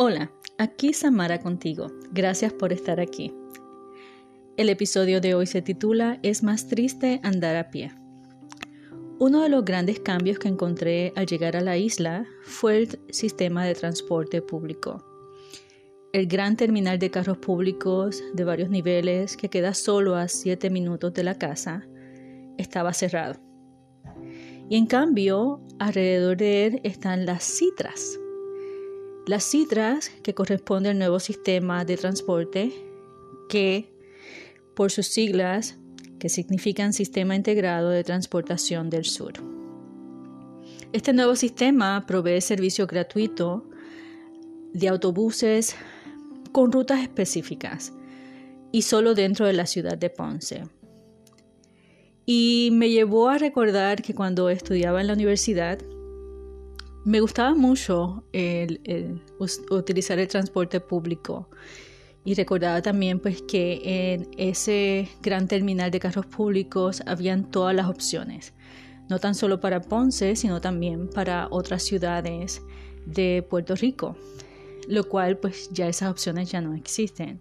Hola, aquí Samara contigo. Gracias por estar aquí. El episodio de hoy se titula Es más triste andar a pie. Uno de los grandes cambios que encontré al llegar a la isla fue el sistema de transporte público. El gran terminal de carros públicos de varios niveles que queda solo a 7 minutos de la casa estaba cerrado. Y en cambio, alrededor de él están las citras, las citras, que corresponde al nuevo sistema de transporte, que por sus siglas, que significan Sistema Integrado de Transportación del Sur. Este nuevo sistema provee servicio gratuito de autobuses con rutas específicas y solo dentro de la ciudad de Ponce. Y me llevó a recordar que cuando estudiaba en la universidad, me gustaba mucho el, utilizar el transporte público. Y recordaba también pues que en ese gran terminal de carros públicos habían todas las opciones, no tan solo para Ponce, sino también para otras ciudades de Puerto Rico, lo cual pues ya esas opciones ya no existen.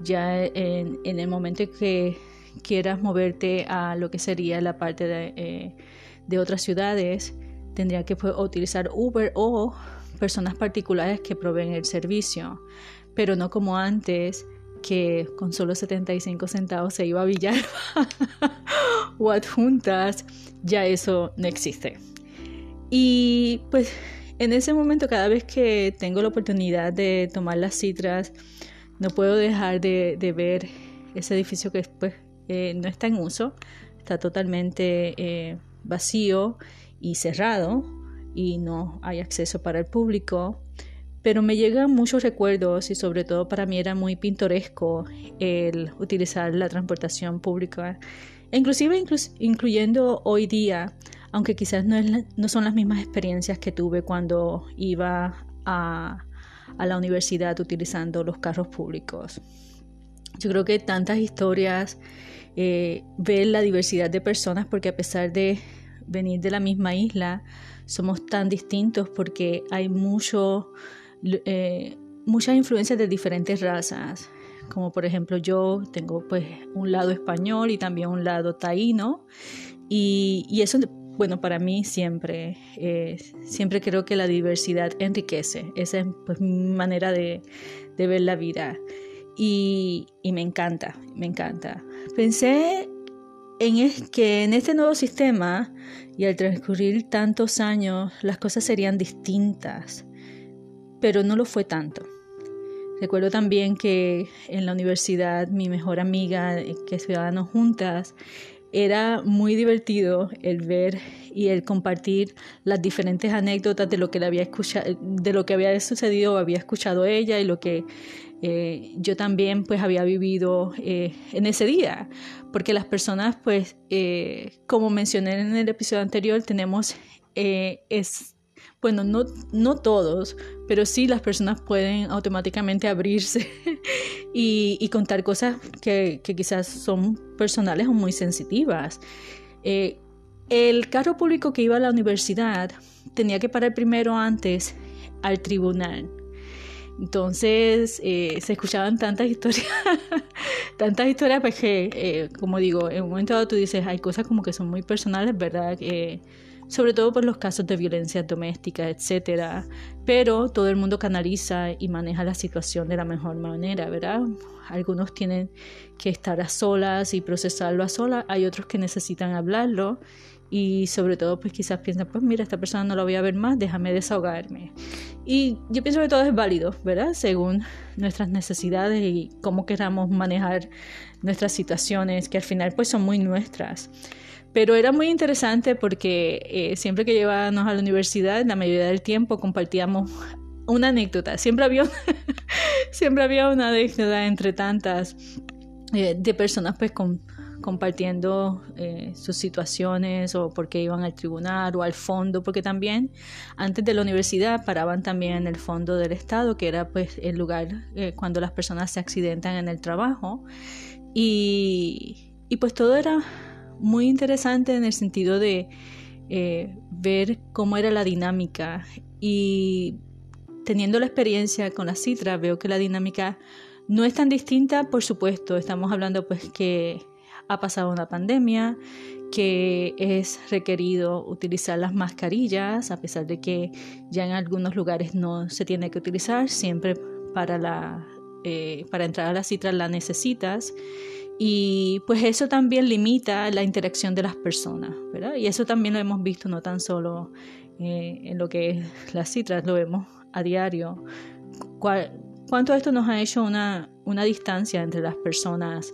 Ya en, el momento que quieras moverte a lo que sería la parte de, eh, de otras ciudades, tendría que pues, utilizar Uber o personas particulares que proveen el servicio, pero no como antes que con solo 75 centavos se iba a billar o adjuntas, ya eso no existe. Y pues en ese momento cada vez que tengo la oportunidad de tomar las citras, no puedo dejar de, ver ese edificio que después eh, no está en uso, está totalmente eh, vacío y cerrado y no hay acceso para el público. Pero me llegan muchos recuerdos y sobre todo para mí era muy pintoresco el utilizar la transportación pública, inclusive incluyendo hoy día, aunque quizás no, no, son las mismas experiencias que tuve cuando iba a, a la universidad utilizando los carros públicos. Yo creo que tantas historias, eh, ver la diversidad de personas, porque a pesar de venir de la misma isla, somos tan distintos porque hay mucho, eh, muchas influencias de diferentes razas. Como por ejemplo yo tengo pues un lado español y también un lado taíno. Y, y eso, bueno, para mí siempre, eh, siempre creo que la diversidad enriquece. Esa es pues, mi manera de, de ver la vida. Y, y, me encanta, me encanta. Pensé en que en este nuevo sistema y al transcurrir tantos años las cosas serían distintas, pero no lo fue tanto. Recuerdo también que en la universidad mi mejor amiga, eh, que estudiábamos juntas, era muy divertido el ver y el compartir las diferentes anécdotas de lo que le había escuchado, de lo que había sucedido o había escuchado ella y lo que eh, yo también pues había vivido eh, en ese día, porque las personas pues, eh, como mencioné en el episodio anterior, tenemos, es, bueno, no, no todos, pero sí las personas pueden automáticamente abrirse y, contar cosas que, que, quizás son personales o muy sensitivas. el carro público que iba a la universidad tenía que parar primero antes al tribunal entonces eh, se escuchaban tantas historias, tantas historias, pues que, eh, como digo, en un momento dado tú dices, hay cosas como que son muy personales, ¿verdad? sobre todo por los casos de violencia doméstica, etcétera. Pero todo el mundo canaliza y maneja la situación de la mejor manera, ¿verdad? Algunos tienen que estar a solas y procesarlo a solas, hay otros que necesitan hablarlo y sobre todo pues quizás piensan, pues mira, esta persona no la voy a ver más, déjame desahogarme. Y yo pienso que todo es válido, ¿verdad? Según nuestras necesidades y cómo queramos manejar nuestras situaciones, que al final pues son muy nuestras. Pero era muy interesante porque eh, siempre que llevábamos a la universidad, la mayoría del tiempo compartíamos una anécdota. Siempre había, siempre había una anécdota entre tantas eh, de personas pues con compartiendo eh, sus situaciones o por qué iban al tribunal o al fondo, porque también antes de la universidad paraban también en el fondo del estado, que era pues el lugar eh, cuando las personas se accidentan en el trabajo. Y, y, pues todo era muy interesante en el sentido de eh, ver cómo era la dinámica y teniendo la experiencia con la citra, veo que la dinámica no es tan distinta, por supuesto, estamos hablando pues que ha pasado una pandemia, que es requerido utilizar las mascarillas, a pesar de que ya en algunos lugares no se tiene que utilizar, siempre para, la, eh, para entrar a la citra la necesitas. Y pues eso también limita la interacción de las personas, ¿verdad? Y eso también lo hemos visto no tan solo eh, en lo que es las citras, lo vemos a diario. ¿Cuánto esto nos ha hecho una, una distancia entre las personas?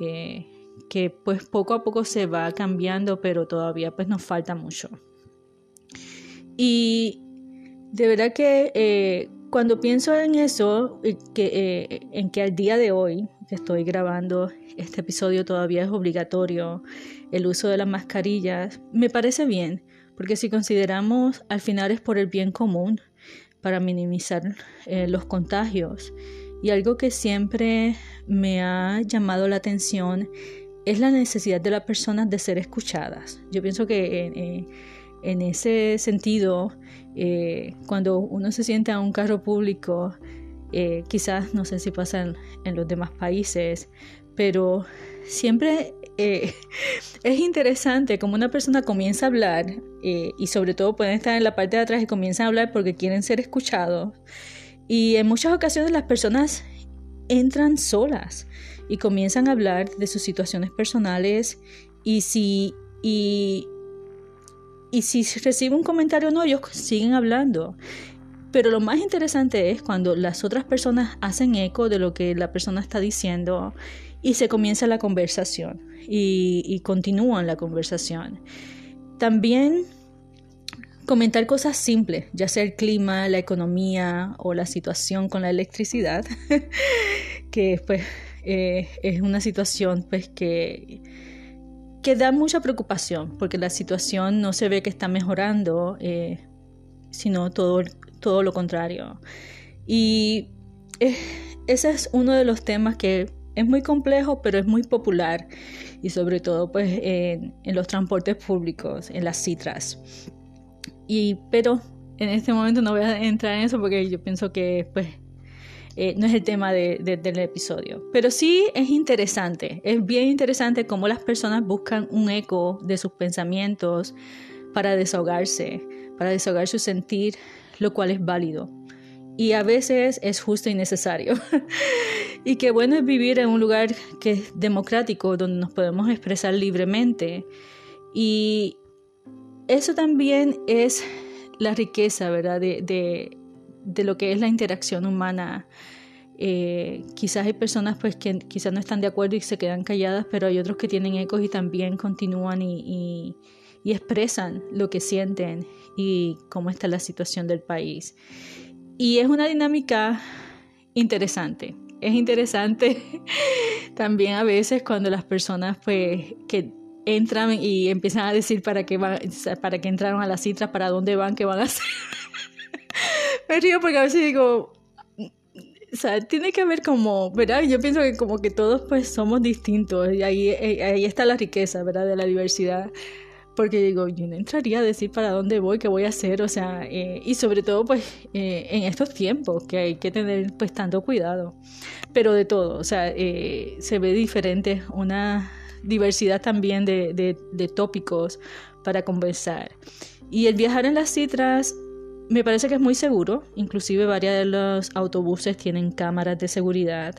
Eh, que pues poco a poco se va cambiando, pero todavía pues nos falta mucho. Y de verdad que eh, cuando pienso en eso, que, eh, en que al día de hoy que estoy grabando este episodio todavía es obligatorio el uso de las mascarillas, me parece bien, porque si consideramos al final es por el bien común, para minimizar eh, los contagios. Y algo que siempre me ha llamado la atención es la necesidad de las personas de ser escuchadas. Yo pienso que en, en ese sentido, eh, cuando uno se siente a un carro público, eh, quizás no sé si pasa en, los demás países, pero siempre eh, es interesante como una persona comienza a hablar y sobre todo pueden estar en la parte de atrás y comienzan a hablar porque quieren ser escuchados. Y en muchas ocasiones las personas entran solas y comienzan a hablar de sus situaciones personales y si, y, y si reciben un comentario o no, ellos siguen hablando. Pero lo más interesante es cuando las otras personas hacen eco de lo que la persona está diciendo y se comienza la conversación y, y continúan la conversación. También comentar cosas simples, ya sea el clima, la economía o la situación con la electricidad, que pues eh, es una situación pues que, que da mucha preocupación porque la situación no se ve que está mejorando, eh, sino todo, todo lo contrario. Y ese es uno de los temas que es muy complejo, pero es muy popular y sobre todo pues en, en los transportes públicos, en las citras. Y, pero en este momento no voy a entrar en eso porque yo pienso que pues eh, no es el tema del episodio. Pero sí es interesante, es bien interesante cómo las personas buscan un eco de sus pensamientos para desahogarse, para desahogar su sentir, lo cual es válido. Y a veces es justo y necesario. y qué bueno es vivir en un lugar que es democrático, donde nos podemos expresar libremente. Y eso también es la riqueza, ¿verdad? de, de lo que es la interacción humana. Eh, quizás hay personas pues que quizás no están de acuerdo y se quedan calladas, pero hay otros que tienen ecos y también continúan y, y, expresan lo que sienten y cómo está la situación del país. Y es una dinámica interesante. Es interesante también a veces cuando las personas pues que entran y empiezan a decir para qué van, para qué entraron a la citra, para dónde van, qué van a hacer. Me río porque a veces digo, o sea, tiene que haber como, ¿verdad? Yo pienso que como que todos pues somos distintos y ahí, eh, ahí está la riqueza, ¿verdad? De la diversidad. Porque digo, yo no entraría a decir para dónde voy, qué voy a hacer, o sea, eh, y sobre todo pues eh, en estos tiempos que hay que tener pues tanto cuidado. Pero de todo, o sea, se ve diferente, una diversidad también de, de, de tópicos para conversar. Y el viajar en las citras me parece que es muy seguro, inclusive varios de los autobuses tienen cámaras de seguridad.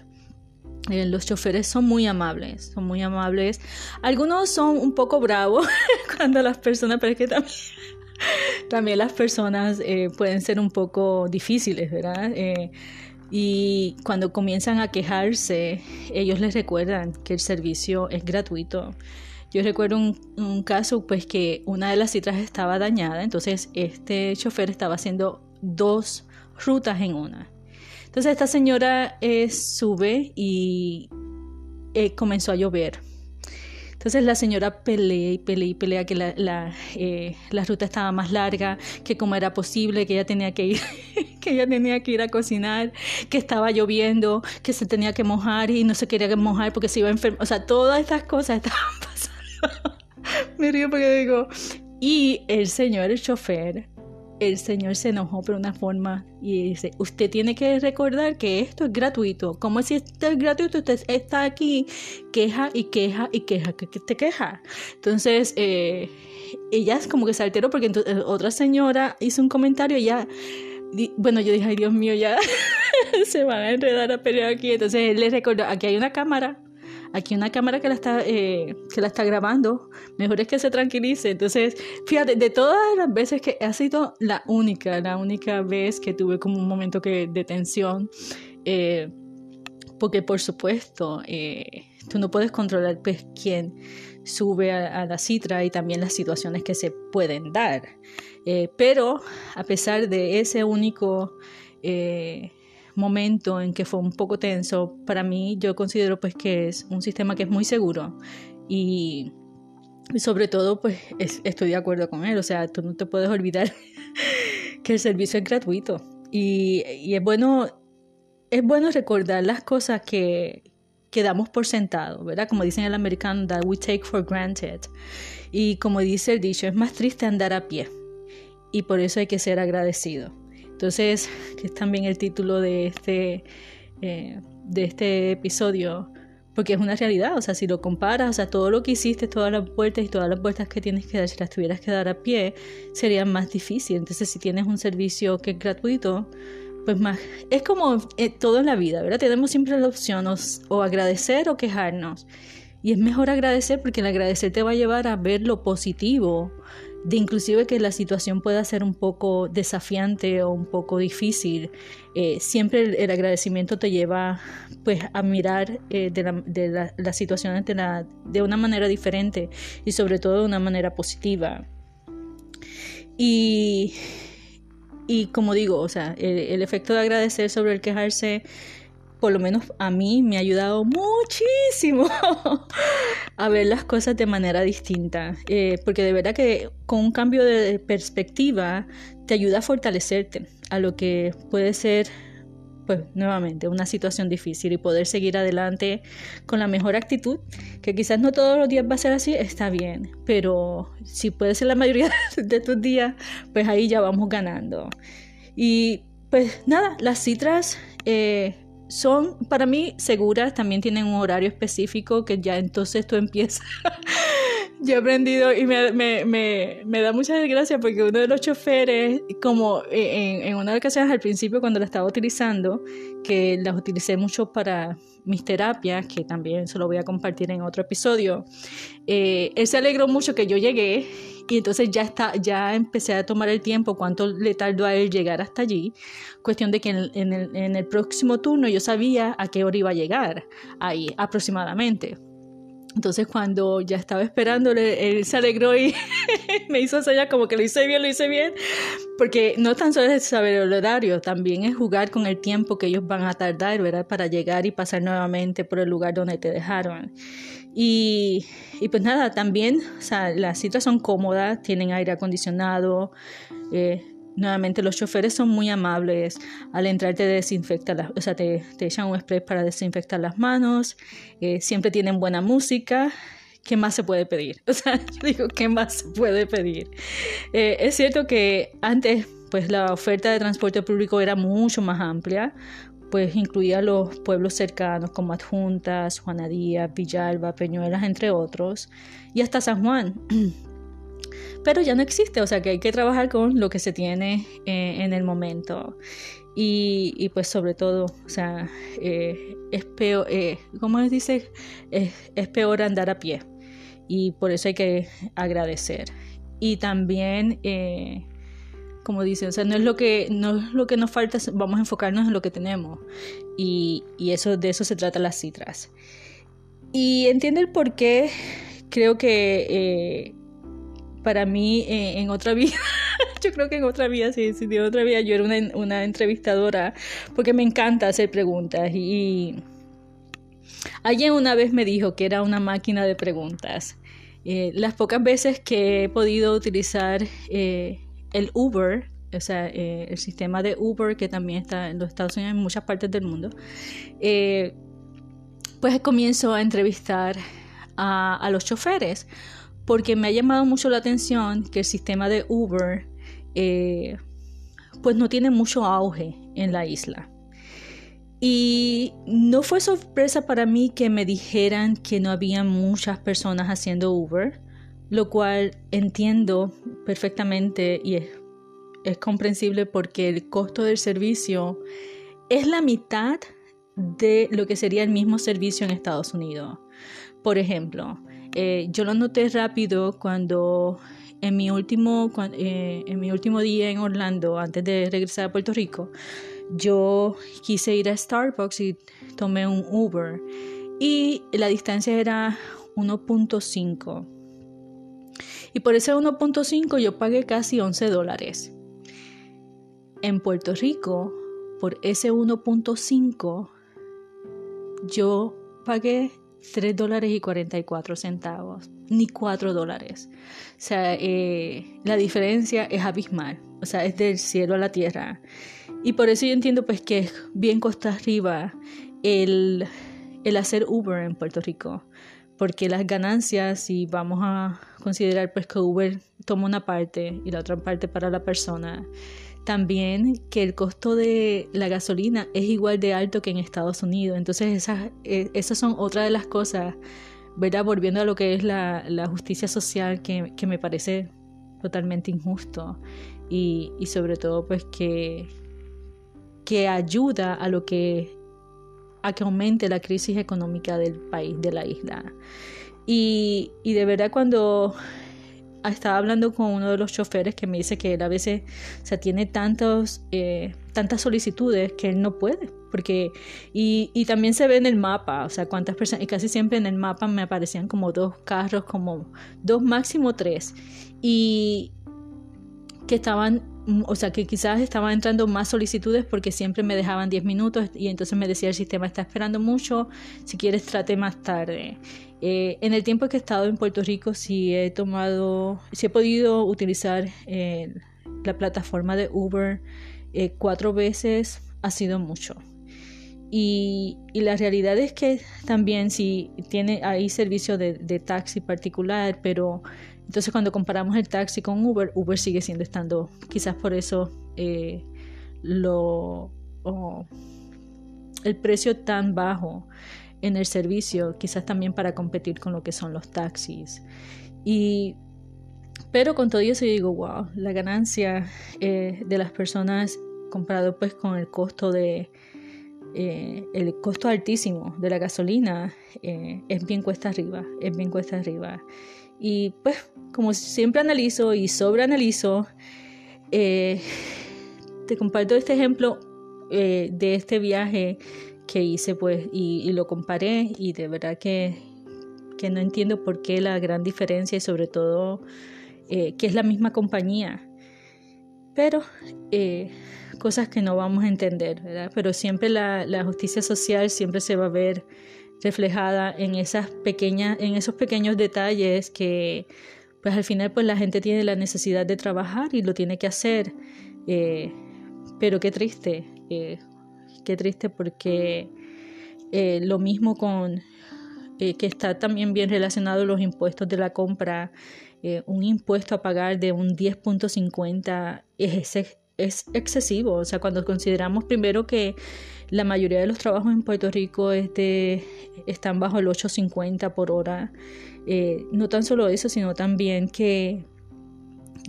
Eh, los choferes son muy amables, son muy amables. Algunos son un poco bravos cuando las personas, pero es que también, las personas eh, pueden ser un poco difíciles, ¿verdad? Eh, y cuando comienzan a quejarse, ellos les recuerdan que el servicio es gratuito. Yo recuerdo un, caso pues que una de las citras estaba dañada, entonces este chofer estaba haciendo dos rutas en una. Entonces esta señora eh, sube y eh, comenzó a llover. Entonces la señora pelea y pelea y pelea que la, la, eh, la, ruta estaba más larga, que cómo era posible, que ella tenía que ir, que ella tenía que ir a cocinar, que estaba lloviendo, que se tenía que mojar y no se quería mojar porque se iba a enfermar. O sea, todas estas cosas estaban pasando. Me río porque digo, y el señor, el chofer, el señor se enojó por una forma y dice, usted tiene que recordar que esto es gratuito. Como si esto es gratuito, usted está aquí, queja y queja y queja, que te queja. Entonces, eh, ella como que se alteró porque entonces, otra señora hizo un comentario y ya, bueno, yo dije, ay Dios mío, ya se van a enredar a pelear aquí. Entonces él le recordó, aquí hay una cámara aquí una cámara que la está, eh, que la está grabando, mejor es que se tranquilice. Entonces, fíjate, de todas las veces que ha sido la única, la única vez que tuve como un momento de tensión, eh, porque por supuesto, eh, tú no puedes controlar pues, quién sube a, la citra y también las situaciones que se pueden dar. pero a pesar de ese único momento en que fue un poco tenso, para mí yo considero pues que es un sistema que es muy seguro y, sobre todo pues estoy de acuerdo con él, o sea, tú no te puedes olvidar que el servicio es gratuito y, es bueno es bueno recordar las cosas que, que damos por sentado, ¿verdad? Como dicen el americano, that we take for granted. Y como dice el dicho, es más triste andar a pie. Y por eso hay que ser agradecido. Entonces, que es también el título de este, eh, de este episodio, porque es una realidad, o sea, si lo comparas, o sea, todo lo que hiciste, todas las vueltas y todas las vueltas que tienes que dar, si las tuvieras que dar a pie, sería más difícil. Entonces, si tienes un servicio que es gratuito, pues más, es como eh, todo en la vida, ¿verdad? Tenemos siempre la opción o agradecer o quejarnos. Y es mejor agradecer porque el agradecer te va a llevar a ver lo positivo de inclusive que la situación pueda ser un poco desafiante o un poco difícil, eh, siempre el, agradecimiento te lleva pues a mirar eh, de, la, de la, situación de una manera diferente y sobre todo de una manera positiva. Y, y como digo, o sea, el efecto de agradecer sobre el quejarse por lo menos a mí me ha ayudado muchísimo a ver las cosas de manera distinta, eh, porque de verdad que con un cambio de perspectiva te ayuda a fortalecerte a lo que puede ser, pues nuevamente, una situación difícil y poder seguir adelante con la mejor actitud, que quizás no todos los días va a ser así, está bien, pero si puede ser la mayoría de tus días, pues ahí ya vamos ganando. Y pues nada, las citras... Eh, son para mí seguras, también tienen un horario específico que ya entonces tú empiezas. Yo he aprendido y me, me, me, me, da mucha desgracia porque uno de los choferes, como en, en una ocasión al principio cuando la estaba utilizando, que las utilicé mucho para mis terapias, que también se lo voy a compartir en otro episodio, eh, él se alegró mucho que yo llegué y entonces ya, está, ya empecé a tomar el tiempo, cuánto le tardó a él llegar hasta allí. Cuestión de que en el, en el próximo turno yo sabía a qué hora iba a llegar ahí aproximadamente. Entonces cuando ya estaba esperándole, él se alegró y me hizo señas como que lo hice bien, lo hice bien, porque no tan solo es saber el horario, también es jugar con el tiempo que ellos van a tardar, ¿verdad? Para llegar y pasar nuevamente por el lugar donde te dejaron. Y, y pues nada, también, o sea, las citas son cómodas, tienen aire acondicionado, eh, Nuevamente los choferes son muy amables. Al entrar te desinfectan, las, o sea, te, te, echan un spray para desinfectar las manos. Eh, siempre tienen buena música. ¿Qué más se puede pedir? O sea, digo, ¿qué más se puede pedir? Eh, es cierto que antes, pues la oferta de transporte público era mucho más amplia, pues incluía los pueblos cercanos como Adjuntas, Juanadía, Villalba, Peñuelas, entre otros, y hasta San Juan. pero ya no existe, o sea que hay que trabajar con lo que se tiene eh, en el momento. Y, pues sobre todo, o sea, eh, es peor, eh, ¿cómo les dice? Es, peor andar a pie. Y por eso hay que agradecer. Y también, como dicen, o sea, no es lo que, no es lo que nos falta, vamos a enfocarnos en lo que tenemos. Y, y eso, de eso se trata las citras. Y entiende el por qué creo que para mí eh, en otra vida, yo creo que en otra vida, sí, sí, en otra vida yo era una, entrevistadora porque me encanta hacer preguntas y alguien una vez me dijo que era una máquina de preguntas. Eh, las pocas veces que he podido utilizar eh, el Uber, o sea, el sistema de Uber que también está en los Estados Unidos, en muchas partes del mundo, pues comienzo a entrevistar a los choferes porque me ha llamado mucho la atención que el sistema de Uber, eh, pues no tiene mucho auge en la isla. Y no fue sorpresa para mí que me dijeran que no había muchas personas haciendo Uber, lo cual entiendo perfectamente y es, es comprensible porque el costo del servicio es la mitad de lo que sería el mismo servicio en Estados Unidos. Por ejemplo, eh, yo lo noté rápido cuando en mi, último, eh, en mi último día en Orlando, antes de regresar a Puerto Rico, yo quise ir a Starbucks y tomé un Uber y la distancia era 1.5. Y por ese 1.5 yo pagué casi 11 dólares. En Puerto Rico, por ese 1.5, yo pagué 3 dólares y 44 centavos, ni 4 dólares. O sea, eh, la diferencia es abismal, o sea, es del cielo a la tierra. Y por eso yo entiendo pues que es bien costa arriba el, el hacer Uber en Puerto Rico, porque las ganancias, si vamos a considerar pues que Uber toma una parte y la otra parte para la persona, también que el costo de la gasolina es igual de alto que en Estados Unidos. Entonces esas, eh, esas son otra de las cosas, ¿verdad? Volviendo a lo que es la, justicia social que, me parece totalmente injusto y, sobre todo pues que, que ayuda a lo que a que aumente la crisis económica del país, de la isla. Y, y de verdad cuando estaba hablando con uno de los choferes que me dice que él a veces o tiene tantos, eh, tantas solicitudes que él no puede. Porque, y, y, también se ve en el mapa, o sea, cuántas personas, y casi siempre en el mapa me aparecían como dos carros, como dos, máximo tres. Y que estaban o sea, que quizás estaban entrando más solicitudes porque siempre me dejaban 10 minutos y entonces me decía el sistema está esperando mucho, si quieres trate más tarde. Eh, en el tiempo que he estado en Puerto Rico, si he tomado, si he podido utilizar eh, la plataforma de Uber eh, cuatro veces, ha sido mucho. Y, la realidad es que también si tiene ahí servicio de, taxi particular, pero entonces cuando comparamos el taxi con Uber, Uber sigue siendo estando, quizás por eso lo el precio tan bajo en el servicio, quizás también para competir con lo que son los taxis. Y, pero con todo eso yo digo, wow, la ganancia eh, de las personas comparado pues con el costo de eh, el costo altísimo de la gasolina eh, es bien cuesta arriba, es bien cuesta arriba. Y pues como siempre analizo y sobreanalizo, te comparto este ejemplo de este viaje que hice pues y, lo comparé y de verdad que, que, no entiendo por qué la gran diferencia y sobre todo eh, que es la misma compañía. Pero eh, cosas que no vamos a entender, ¿verdad? Pero siempre la, la, justicia social siempre se va a ver reflejada en esas pequeñas, en esos pequeños detalles que pues al final pues la gente tiene la necesidad de trabajar y lo tiene que hacer. Eh, pero qué triste qué triste porque eh, lo mismo con eh, que está también bien relacionado los impuestos de la compra, eh, un impuesto a pagar de un 10.50 es, es excesivo, o sea, cuando consideramos primero que la mayoría de los trabajos en Puerto Rico están bajo el 8.50 por hora, no tan solo eso, sino también que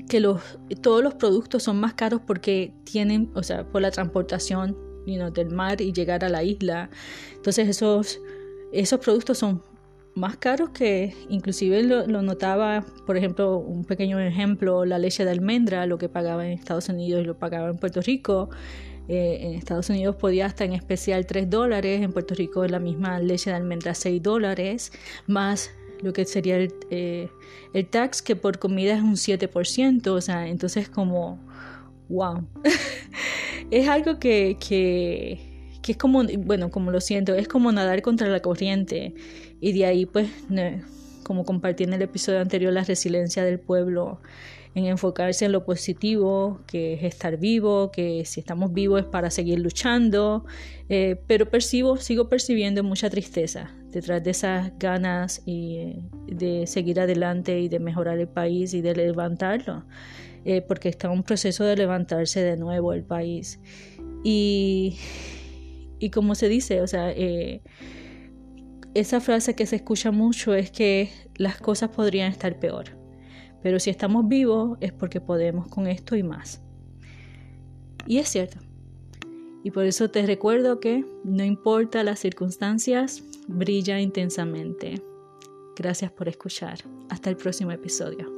que los, todos los productos son más caros porque tienen, o sea, por la transportación del mar y llegar a la isla. Entonces esos, esos productos son más caros que inclusive lo, notaba, por ejemplo, un pequeño ejemplo, la leche de almendra, lo que pagaba en Estados Unidos y lo pagaba en Puerto Rico. Eh, en Estados Unidos podía hasta en especial 3 dólares, en Puerto Rico la misma leche de almendra 6 dólares, más lo que sería el, eh, el tax que por comida es un 7%, o sea, entonces como wow. es algo que, que, es como, bueno, como lo siento, es como nadar contra la corriente. Y de ahí, pues, como compartí en el episodio anterior, la resiliencia del pueblo. en enfocarse en lo positivo, que es estar vivo, que si estamos vivos es para seguir luchando, eh, pero percibo, sigo percibiendo mucha tristeza detrás de esas ganas y, de seguir adelante y de mejorar el país y de levantarlo, eh, porque está en un proceso de levantarse de nuevo el país. Y, y como se dice, o sea, eh, esa frase que se escucha mucho es que las cosas podrían estar peor. Pero si estamos vivos es porque podemos con esto y más. Y es cierto. Y por eso te recuerdo que no importa las circunstancias, brilla intensamente. Gracias por escuchar. Hasta el próximo episodio.